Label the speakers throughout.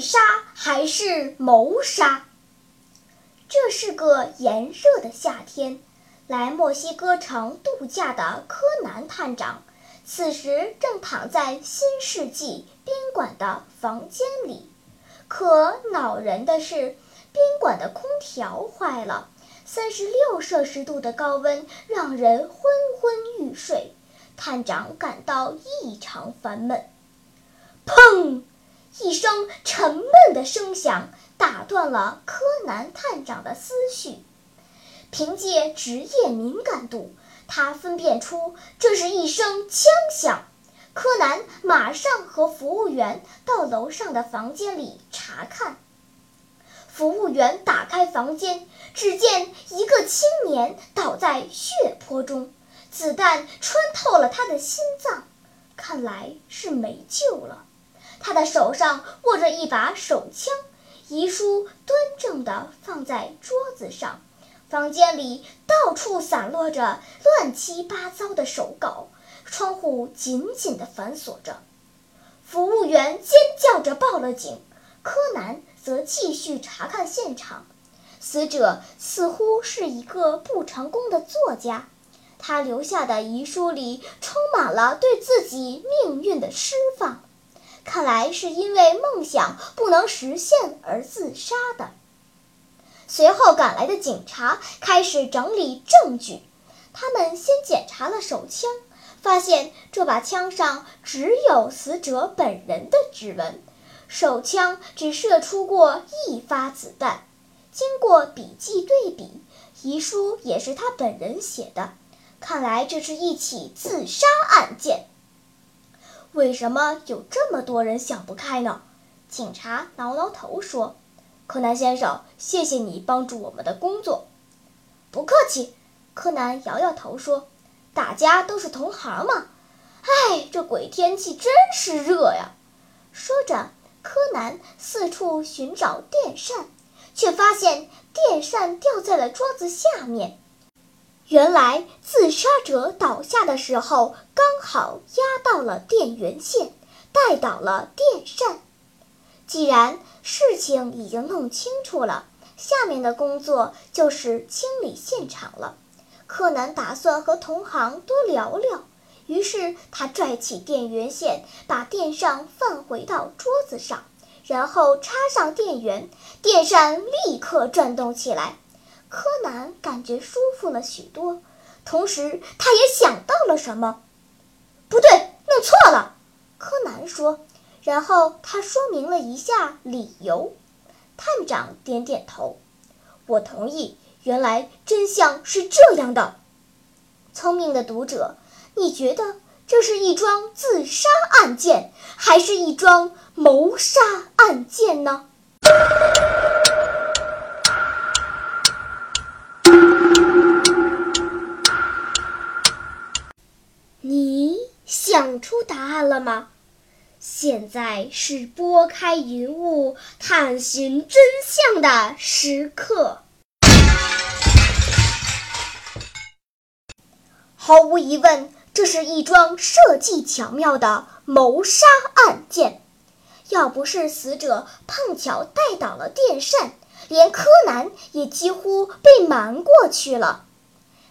Speaker 1: 杀还是谋杀？这是个炎热的夏天。来墨西哥城度假的柯南探长，此时正躺在新世纪宾馆的房间里。可恼人的是，宾馆的空调坏了，三十六摄氏度的高温让人昏昏欲睡。探长感到异常烦闷。砰！一声沉闷的声响打断了柯南探长的思绪。凭借职业敏感度，他分辨出这是一声枪响。柯南马上和服务员到楼上的房间里查看。服务员打开房间，只见一个青年倒在血泊中，子弹穿透了他的心脏，看来是没救了。他的手上握着一把手枪，遗书端正地放在桌子上。房间里到处散落着乱七八糟的手稿，窗户紧紧地反锁着。服务员尖叫着报了警，柯南则继续查看现场。死者似乎是一个不成功的作家，他留下的遗书里充满了对自己命运的释放，看来是因为梦想不能实现而自杀的。随后赶来的警察开始整理证据。他们先检查了手枪，发现这把枪上只有死者本人的指纹，手枪只射出过一发子弹。经过笔迹对比，遗书也是他本人写的。看来这是一起自杀案件。为什么有这么多人想不开呢？警察挠挠头说。柯南先生，谢谢你帮助我们的工作。不客气，柯南摇摇头说：“大家都是同行嘛。”哎，这鬼天气真是热呀！说着，柯南四处寻找电扇，却发现电扇掉在了桌子下面。原来，自杀者倒下的时候刚好压到了电源线，带倒了电扇。既然事情已经弄清楚了，下面的工作就是清理现场了。柯南打算和同行多聊聊，于是他拽起电源线，把电扇放回到桌子上，然后插上电源，电扇立刻转动起来。柯南感觉舒服了许多，同时他也想到了什么。不对，弄错了，柯南说。然后他说明了一下理由，探长点点头，我同意。原来真相是这样的，聪明的读者，你觉得这是一桩自杀案件，还是一桩谋杀案件呢？答案了吗？现在是拨开云雾探寻真相的时刻。毫无疑问，这是一桩设计巧妙的谋杀案件。要不是死者碰巧带倒了电扇，连柯南也几乎被瞒过去了。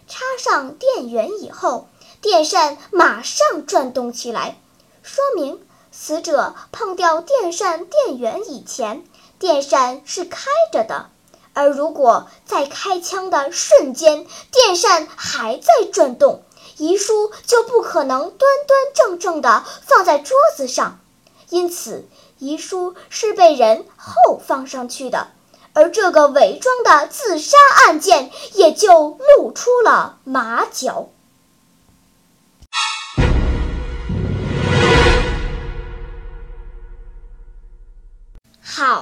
Speaker 1: 插上电源以后，电扇马上转动起来，说明。死者碰掉电扇电源以前，电扇是开着的，而如果在开枪的瞬间，电扇还在转动，遗书就不可能端端正正地放在桌子上，因此遗书是被人后放上去的，而这个伪装的自杀案件也就露出了马脚。